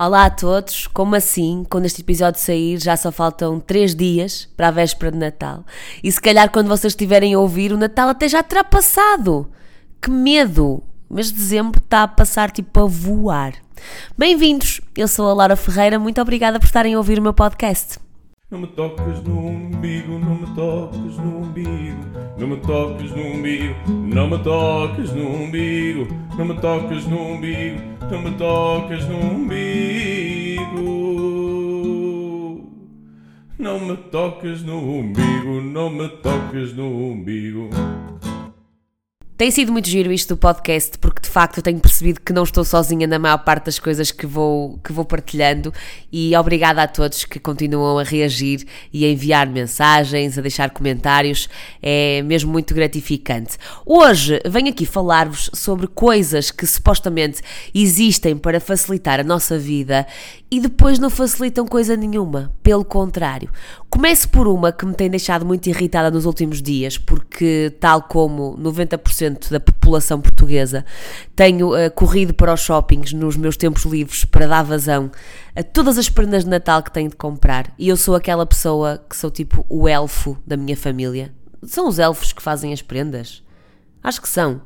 Olá a todos, como assim? Quando este episódio sair já só faltam 3 dias para a véspera de Natal. E se calhar quando vocês estiverem a ouvir, o Natal até já terá passado. Que medo! O mês de dezembro está a passar tipo a voar. Bem-vindos, eu sou a Laura Ferreira, muito obrigada por estarem a ouvir o meu podcast. Não me toques no umbigo, não me toques no umbigo, não me toques no umbigo, não me toques no umbigo, não me toques no umbigo, não me toques no umbigo. Não me toques no umbigo, não me toques no umbigo. Tem sido muito giro isto do podcast, porque de facto eu tenho percebido que não estou sozinha na maior parte das coisas que vou, que vou partilhando e obrigada a todos que continuam a reagir e a enviar mensagens, a deixar comentários, é mesmo muito gratificante. Hoje venho aqui falar-vos sobre coisas que supostamente existem para facilitar a nossa vida e depois não facilitam coisa nenhuma, pelo contrário. Começo por uma que me tem deixado muito irritada nos últimos dias, porque, tal como 90% da população portuguesa, tenho uh, corrido para os shoppings nos meus tempos livres para dar vazão a todas as prendas de Natal que tenho de comprar. E eu sou aquela pessoa que sou tipo o elfo da minha família. São os elfos que fazem as prendas? Acho que são.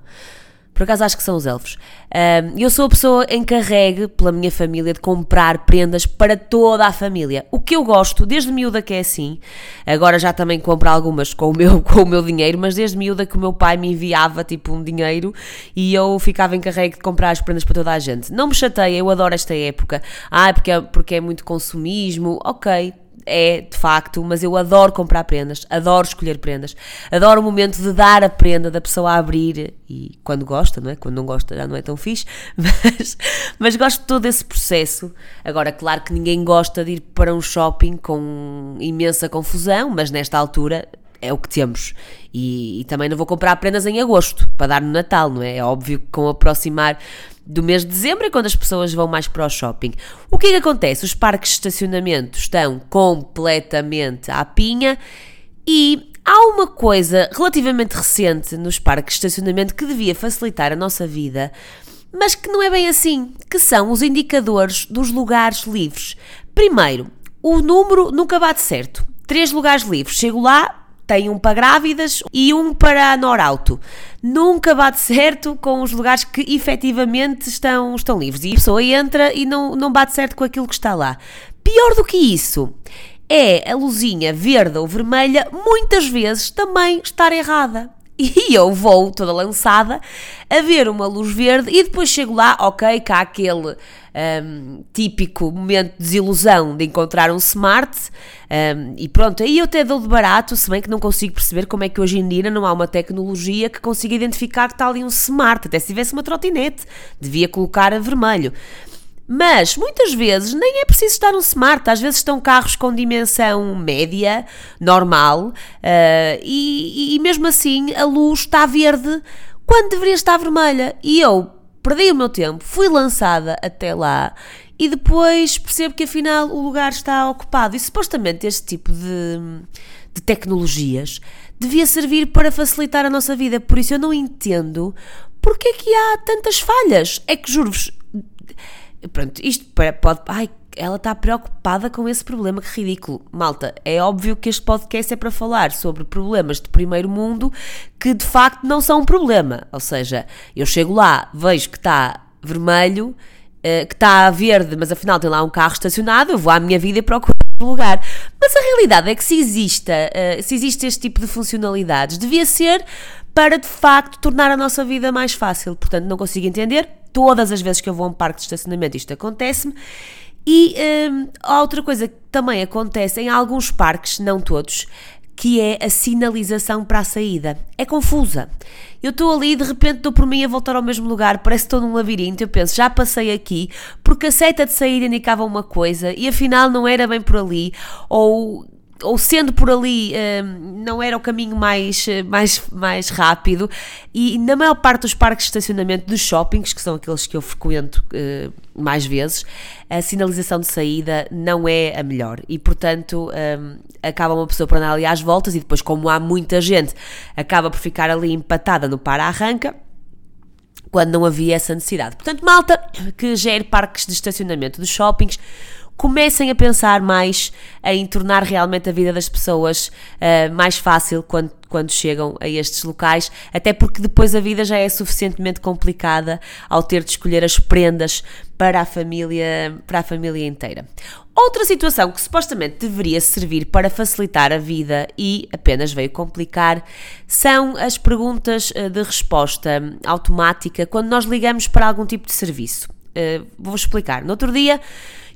Por acaso acho que são os elfos. Um, eu sou a pessoa encarregue pela minha família de comprar prendas para toda a família. O que eu gosto, desde miúda que é assim, agora já também compro algumas com o meu, com o meu dinheiro, mas desde miúda que o meu pai me enviava tipo um dinheiro e eu ficava encarregue de comprar as prendas para toda a gente. Não me chateia, eu adoro esta época. Ah, porque é, porque é muito consumismo. Ok, é de facto, mas eu adoro comprar prendas, adoro escolher prendas, adoro o momento de dar a prenda, da pessoa a abrir e quando gosta, não é? Quando não gosta já não é tão fixe, mas, mas gosto de todo esse processo. Agora, claro que ninguém gosta de ir para um shopping com imensa confusão, mas nesta altura é o que temos. E, e, também não vou comprar prendas em agosto para dar no Natal, não é? É óbvio que com o aproximar do mês de dezembro é quando as pessoas vão mais para o shopping. O que é que acontece? Os parques de estacionamento estão completamente à pinha e há uma coisa relativamente recente nos parques de estacionamento que devia facilitar a nossa vida, mas que não é bem assim, que são os indicadores dos lugares livres. Primeiro, o número nunca bate certo. Três lugares livres. Chego lá, tem um para grávidas e um para norauto. Nunca bate certo com os lugares que efetivamente estão, estão livres. E a pessoa entra e não, não bate certo com aquilo que está lá. Pior do que isso é a luzinha verde ou vermelha muitas vezes também estar errada. E eu vou toda lançada a ver uma luz verde e depois chego lá, ok, cá aquele um, típico momento de desilusão de encontrar um smart um, e pronto, aí eu até dou de barato, se bem que não consigo perceber como é que hoje em dia não há uma tecnologia que consiga identificar que está ali um smart, até se tivesse uma trotinete, devia colocar a vermelho. Mas muitas vezes nem é preciso estar um smart, às vezes estão carros com dimensão média, normal, uh, e, e mesmo assim a luz está verde quando deveria estar vermelha. E eu perdi o meu tempo, fui lançada até lá e depois percebo que afinal o lugar está ocupado. E supostamente este tipo de, de tecnologias devia servir para facilitar a nossa vida, por isso eu não entendo porque é que há tantas falhas. É que juro-vos, pronto, isto pode. Ai, ela está preocupada com esse problema, que ridículo. Malta, é óbvio que este podcast é para falar sobre problemas de primeiro mundo que de facto não são um problema. Ou seja, eu chego lá, vejo que está vermelho, eh, que está verde, mas afinal tem lá um carro estacionado, eu vou à minha vida e procuro lugar. Mas a realidade é que se exista, eh, se existe este tipo de funcionalidades, devia ser para de facto tornar a nossa vida mais fácil. Portanto, não consigo entender. Todas as vezes que eu vou a um parque de estacionamento isto acontece-me. E hum, outra coisa que também acontece em alguns parques, não todos, que é a sinalização para a saída. É confusa. Eu estou ali e de repente dou por mim a voltar ao mesmo lugar, parece que estou num labirinto. Eu penso, já passei aqui, porque a seta de saída indicava uma coisa e afinal não era bem por ali, ou ou sendo por ali hum, não era o caminho mais, mais, mais rápido e na maior parte dos parques de estacionamento dos shoppings, que são aqueles que eu frequento uh, mais vezes, a sinalização de saída não é a melhor e portanto um, acaba uma pessoa por andar ali às voltas e depois como há muita gente acaba por ficar ali empatada no para-arranca quando não havia essa necessidade. Portanto, malta que gere parques de estacionamento dos shoppings, comecem a pensar mais em tornar realmente a vida das pessoas uh, mais fácil quando, quando chegam a estes locais, até porque depois a vida já é suficientemente complicada ao ter de escolher as prendas para a família, para a família inteira. Outra situação que supostamente deveria servir para facilitar a vida e apenas veio complicar são as perguntas eh, de resposta automática quando nós ligamos para algum tipo de serviço. Uh, vou explicar. No outro dia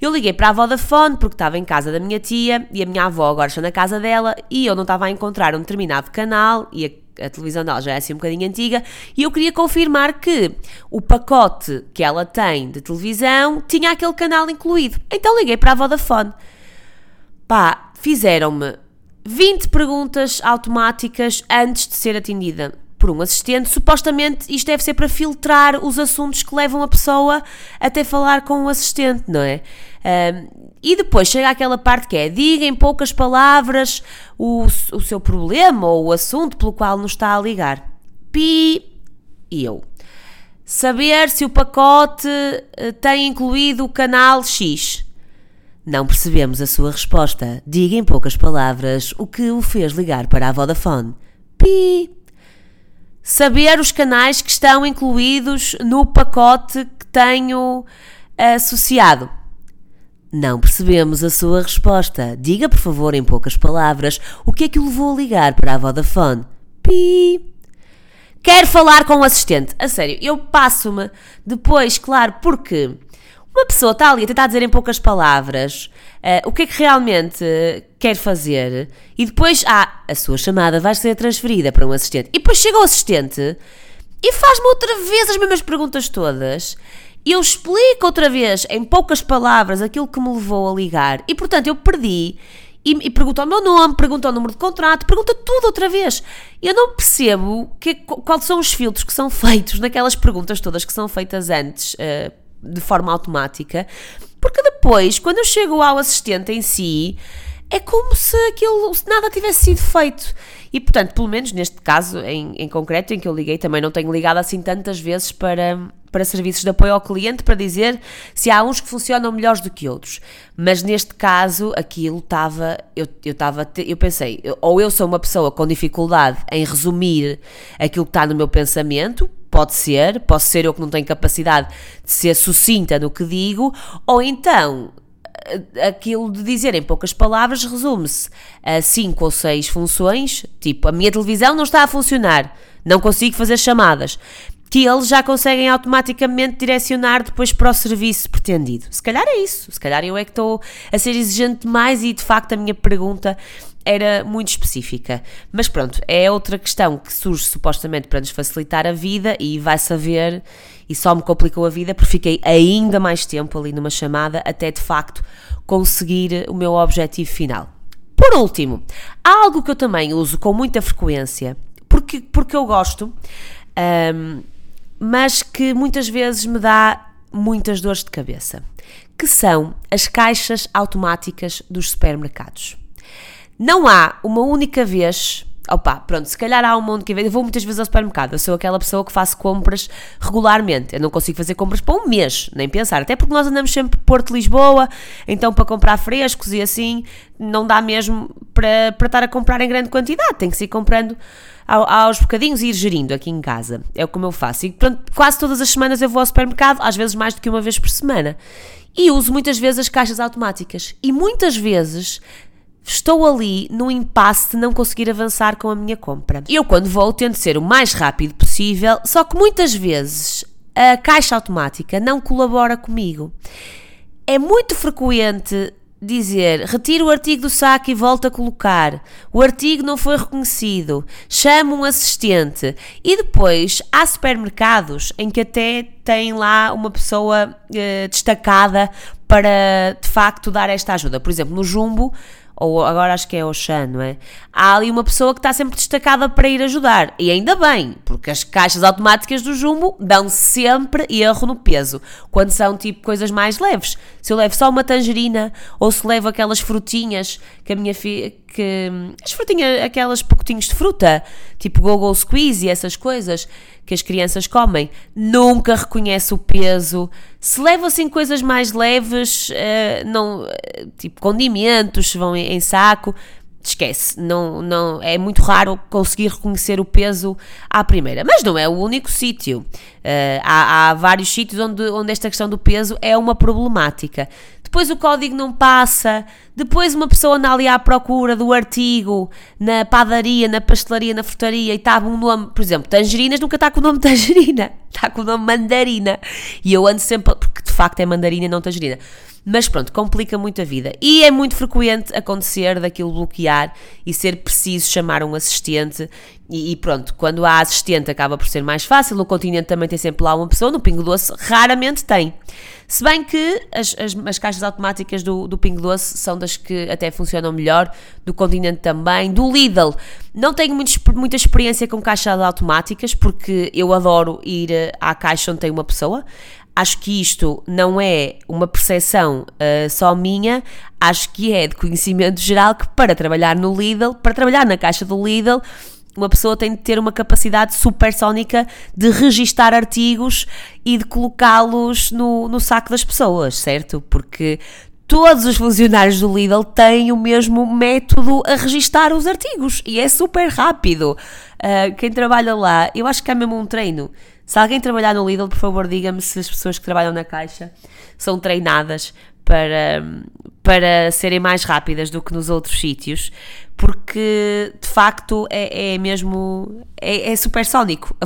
eu liguei para a Vodafone porque estava em casa da minha tia e a minha avó agora está na casa dela e eu não estava a encontrar um determinado canal e a, a televisão dela já é assim um bocadinho antiga e eu queria confirmar que o pacote que ela tem de televisão tinha aquele canal incluído. Então liguei para a Vodafone. Pá, fizeram-me 20 perguntas automáticas antes de ser atendida por um assistente, supostamente isto deve ser para filtrar os assuntos que levam a pessoa até falar com o assistente, não é? Um, e depois chega aquela parte que é diga em poucas palavras o, o seu problema ou o assunto pelo qual nos está a ligar. Pi e eu. Saber se o pacote eh, tem incluído o canal X. Não percebemos a sua resposta. Diga em poucas palavras o que o fez ligar para a Vodafone. Pi saber os canais que estão incluídos no pacote que tenho associado. Não percebemos a sua resposta. Diga, por favor, em poucas palavras, o que é que o levou a ligar para a Vodafone. Pi. Quero falar com o assistente. A sério, eu passo-me depois, claro, porque uma pessoa está ali a tentar dizer em poucas palavras uh, o que é que realmente quer fazer e depois, ah, a sua chamada vai ser transferida para um assistente. E depois chega o assistente e faz-me outra vez as mesmas perguntas todas. E eu explico outra vez, em poucas palavras, aquilo que me levou a ligar. E portanto eu perdi e, e pergunta o meu nome, pergunta o número de contrato, pergunta tudo outra vez. Eu não percebo que, quais são os filtros que são feitos naquelas perguntas todas que são feitas antes. Uh, de forma automática, porque depois, quando eu chego ao assistente em si, é como se aquilo, se nada tivesse sido feito. E portanto, pelo menos neste caso em, em concreto, em que eu liguei, também não tenho ligado assim tantas vezes para, para serviços de apoio ao cliente para dizer se há uns que funcionam melhores do que outros. Mas neste caso, aquilo estava. Eu, eu, estava, eu pensei, ou eu sou uma pessoa com dificuldade em resumir aquilo que está no meu pensamento, Pode ser, posso ser eu que não tenho capacidade de ser sucinta no que digo, ou então eh, aquilo de dizer em poucas palavras resume-se a cinco ou seis funções, tipo a minha televisão não está a funcionar, não consigo fazer chamadas, que eles já conseguem automaticamente direcionar depois para o serviço pretendido. Se calhar é isso, se calhar eu é que estou a ser exigente demais e de facto a minha pergunta era muito específica. Mas pronto, é outra questão que surge supostamente para nos facilitar a vida e vai saber, e só me complicou a vida porque fiquei ainda mais tempo ali numa chamada até de facto conseguir o meu objetivo final. Por último, há algo que eu também uso com muita frequência, porque, porque eu gosto, um, mas que muitas vezes me dá muitas dores de cabeça, que são as caixas automáticas dos supermercados. Não há uma única vez. Opa, pronto, se calhar há uma única vez. Eu vou muitas vezes ao supermercado. Eu sou aquela pessoa que faço compras regularmente. Eu não consigo fazer compras para um mês, nem pensar. Até porque nós andamos sempre Porto Lisboa, então para comprar frescos e assim, não dá mesmo para, para estar a comprar em grande quantidade. Tem que se ir comprando aos bocadinhos e ir gerindo aqui em casa. É como eu faço. E pronto, quase todas as semanas eu vou ao supermercado, às vezes mais do que uma vez por semana. E uso muitas vezes as caixas automáticas. E muitas vezes estou ali no impasse de não conseguir avançar com a minha compra. Eu, quando vou, tento ser o mais rápido possível, só que muitas vezes a caixa automática não colabora comigo. É muito frequente dizer retira o artigo do saco e volta a colocar, o artigo não foi reconhecido, chama um assistente e depois há supermercados em que até tem lá uma pessoa eh, destacada para de facto dar esta ajuda. Por exemplo, no Jumbo ou agora acho que é Oxan, não é? Há ali uma pessoa que está sempre destacada para ir ajudar. E ainda bem, porque as caixas automáticas do Jumbo dão sempre erro no peso, quando são tipo coisas mais leves. Se eu levo só uma tangerina, ou se levo aquelas frutinhas que a minha filha. Que, as frutinhas, aquelas pacotinhos de fruta, tipo Go-Go Squeeze e essas coisas que as crianças comem, nunca reconhece o peso. Se levam assim coisas mais leves, uh, não, tipo condimentos, vão em, em saco, esquece, não, não, é muito raro conseguir reconhecer o peso à primeira. Mas não é o único sítio. Uh, há, há, vários sítios onde, onde esta questão do peso é uma problemática. Depois o código não passa, depois uma pessoa anda ali à procura do artigo na padaria, na pastelaria, na frutaria e está um nome, por exemplo, tangerinas nunca está com o nome tangerina, está com o nome mandarina. E eu ando sempre, facto é mandarina e não tangerina. Mas pronto, complica muito a vida. E é muito frequente acontecer daquilo bloquear e ser preciso chamar um assistente. E, e, pronto, quando há assistente acaba por ser mais fácil. No continente também tem sempre lá uma pessoa, no Pingo Doce raramente tem. Se bem que as, as, as caixas automáticas do, do Pingo Doce são das que até funcionam melhor, do continente também, do Lidl. Não tenho muito, muita experiência com caixas automáticas porque eu adoro ir eh, à caixa onde tem uma pessoa. Acho que isto não é uma percepção uh, só minha, acho que é de conhecimento geral que para trabalhar no Lidl, para trabalhar na caixa do Lidl, uma pessoa tem de ter uma capacidade supersónica de registar artigos e de colocá-los no, no saco das pessoas, certo? Porque todos os funcionários do Lidl têm o mesmo método a registar os artigos e é super rápido. Uh, quem trabalha lá, eu acho que é mesmo um treino se alguém trabalhar no Lidl, por favor, diga-me se as pessoas que trabalham na caixa são treinadas para, para serem mais rápidas do que nos outros sítios, porque de facto é, é mesmo é, é supersónico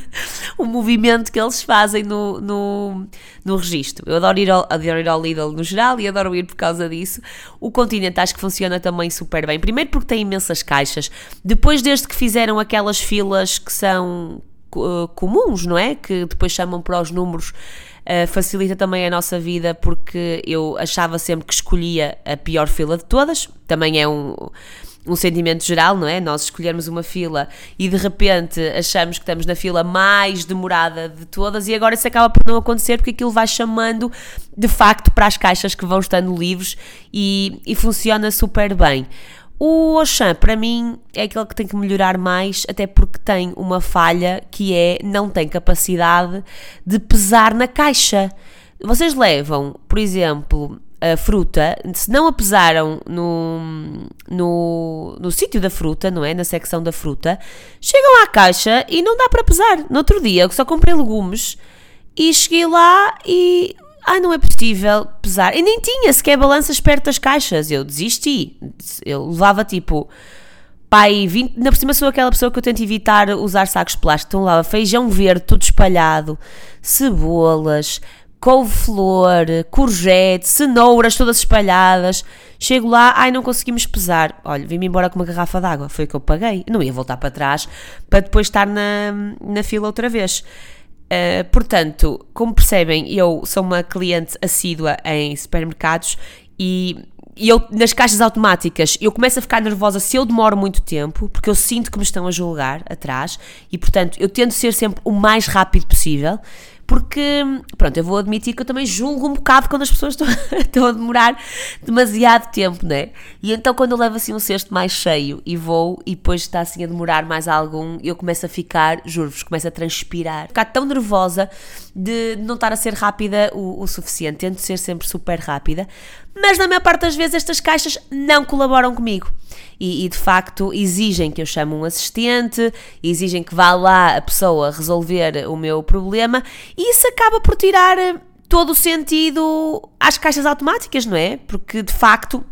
o movimento que eles fazem no, no, no registro. Eu adoro ir, ao, adoro ir ao Lidl no geral e adoro ir por causa disso. O Continente acho que funciona também super bem. Primeiro porque tem imensas caixas, depois desde que fizeram aquelas filas que são uh, comuns, não é? Que depois chamam para os números. Uh, facilita também a nossa vida porque eu achava sempre que escolhia a pior fila de todas. Também é um, um sentimento geral, não é? Nós escolhermos uma fila e de repente achamos que estamos na fila mais demorada de todas e agora isso acaba por não acontecer porque aquilo vai chamando de facto para as caixas que vão estando livres e, e funciona super bem. O Auchan, para mim, é aquele que tem que melhorar mais, até porque tem uma falha que é não tem capacidade de pesar na caixa. Vocês levam, por exemplo, a fruta, se não a pesaram no, no, no sítio da fruta, não é? Na secção da fruta, chegam à caixa e não dá para pesar. No outro dia, eu só comprei legumes e cheguei lá e ah, não é possível pesar. E nem tinha sequer balanças perto das caixas. Eu desisti. Eu levava tipo. Pai, 20, na por cima sou aquela pessoa que eu tento evitar usar sacos de plástico. Então lá feijão verde, tudo espalhado, cebolas, couve-flor, courgette, cenouras todas espalhadas. Chego lá, ai, não conseguimos pesar. Olha, vim-me embora com uma garrafa d'água. Foi o que eu paguei. não ia voltar para trás para depois estar na, na fila outra vez. Uh, portanto, como percebem, eu sou uma cliente assídua em supermercados e, e eu, nas caixas automáticas, eu começo a ficar nervosa se eu demoro muito tempo, porque eu sinto que me estão a julgar atrás e, portanto, eu tento ser sempre o mais rápido possível porque, pronto, eu vou admitir que eu também julgo um bocado quando as pessoas estão, estão a demorar demasiado tempo, né? E então quando eu levo assim um cesto mais cheio e vou e depois está assim a demorar mais algum, eu começo a ficar, juro-vos, começo a transpirar, ficar tão nervosa de não estar a ser rápida o, o suficiente, tento ser sempre super rápida, mas na maior parte das vezes estas caixas não colaboram comigo. E, e, de facto exigem que eu chame um assistente, exigem que vá lá a pessoa resolver o meu problema, e isso acaba por tirar eh, todo o sentido às caixas automáticas, não é? Porque de facto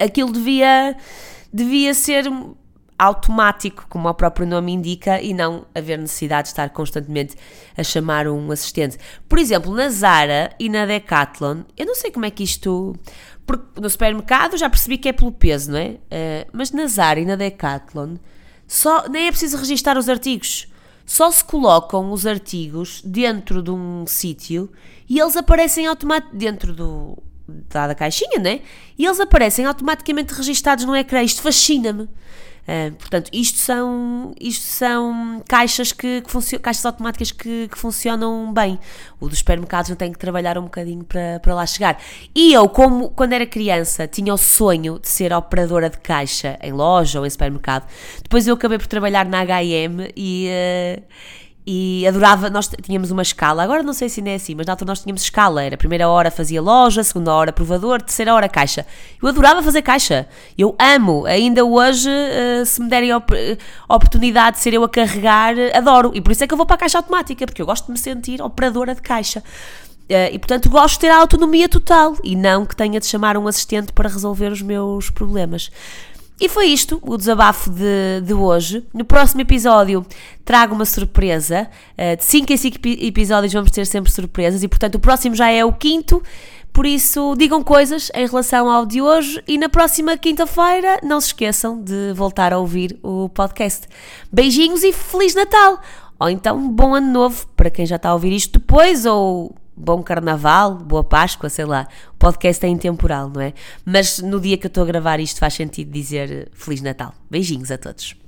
aquilo devia, devia ser automático, como o próprio nome indica, e não haver necessidade de estar constantemente a chamar um assistente. Por exemplo, na Zara e na Decathlon, eu não sei como é que isto. Porque no supermercado já percebi que é pelo peso, não é? Uh, mas na Zara e na Decathlon só, nem é preciso registar os artigos. Só se colocam os artigos dentro de um sítio e eles aparecem automaticamente dentro do, dada a caixinha, né? E eles aparecem automaticamente registados no ecrã. Isto fascina-me. Uh, portanto, isto são, isto são caixas, que, que caixas automáticas que, que, funcionam bem. O dos supermercados não tem que trabalhar um bocadinho para, para lá chegar. E eu, como quando era criança, tinha o sonho de ser operadora de caixa em loja ou em supermercado. Depois eu acabei por trabalhar na HM e. Uh, e adorava, nós tínhamos uma escala, agora não sei se ainda é assim, mas na altura nós tínhamos escala, era a primeira hora fazia loja, segunda hora provador, terceira hora caixa. Eu adorava fazer caixa, eu amo, ainda hoje, uh, se me derem a op oportunidade de ser eu a carregar, adoro, e por isso é que eu vou para a caixa automática, porque eu gosto de me sentir operadora de caixa. E portanto gosto de ter a autonomia total e não que tenha de chamar um assistente para resolver os meus problemas. E foi isto, o desabafo de, de hoje. No próximo episódio trago uma surpresa. Uh, de 5 em 5 episódios vamos ter sempre surpresas e, portanto, o próximo já é o quinto. Por isso, digam coisas em relação ao de hoje e na próxima quinta-feira não se esqueçam de voltar a ouvir o podcast. Beijinhos e Feliz Natal! Ou então, bom ano novo para quem já está a ouvir isto depois ou bom carnaval, boa Páscoa, sei lá. O podcast é intemporal, não é? Mas no dia que eu estou a gravar isto faz sentido dizer Feliz Natal. Beijinhos a todos.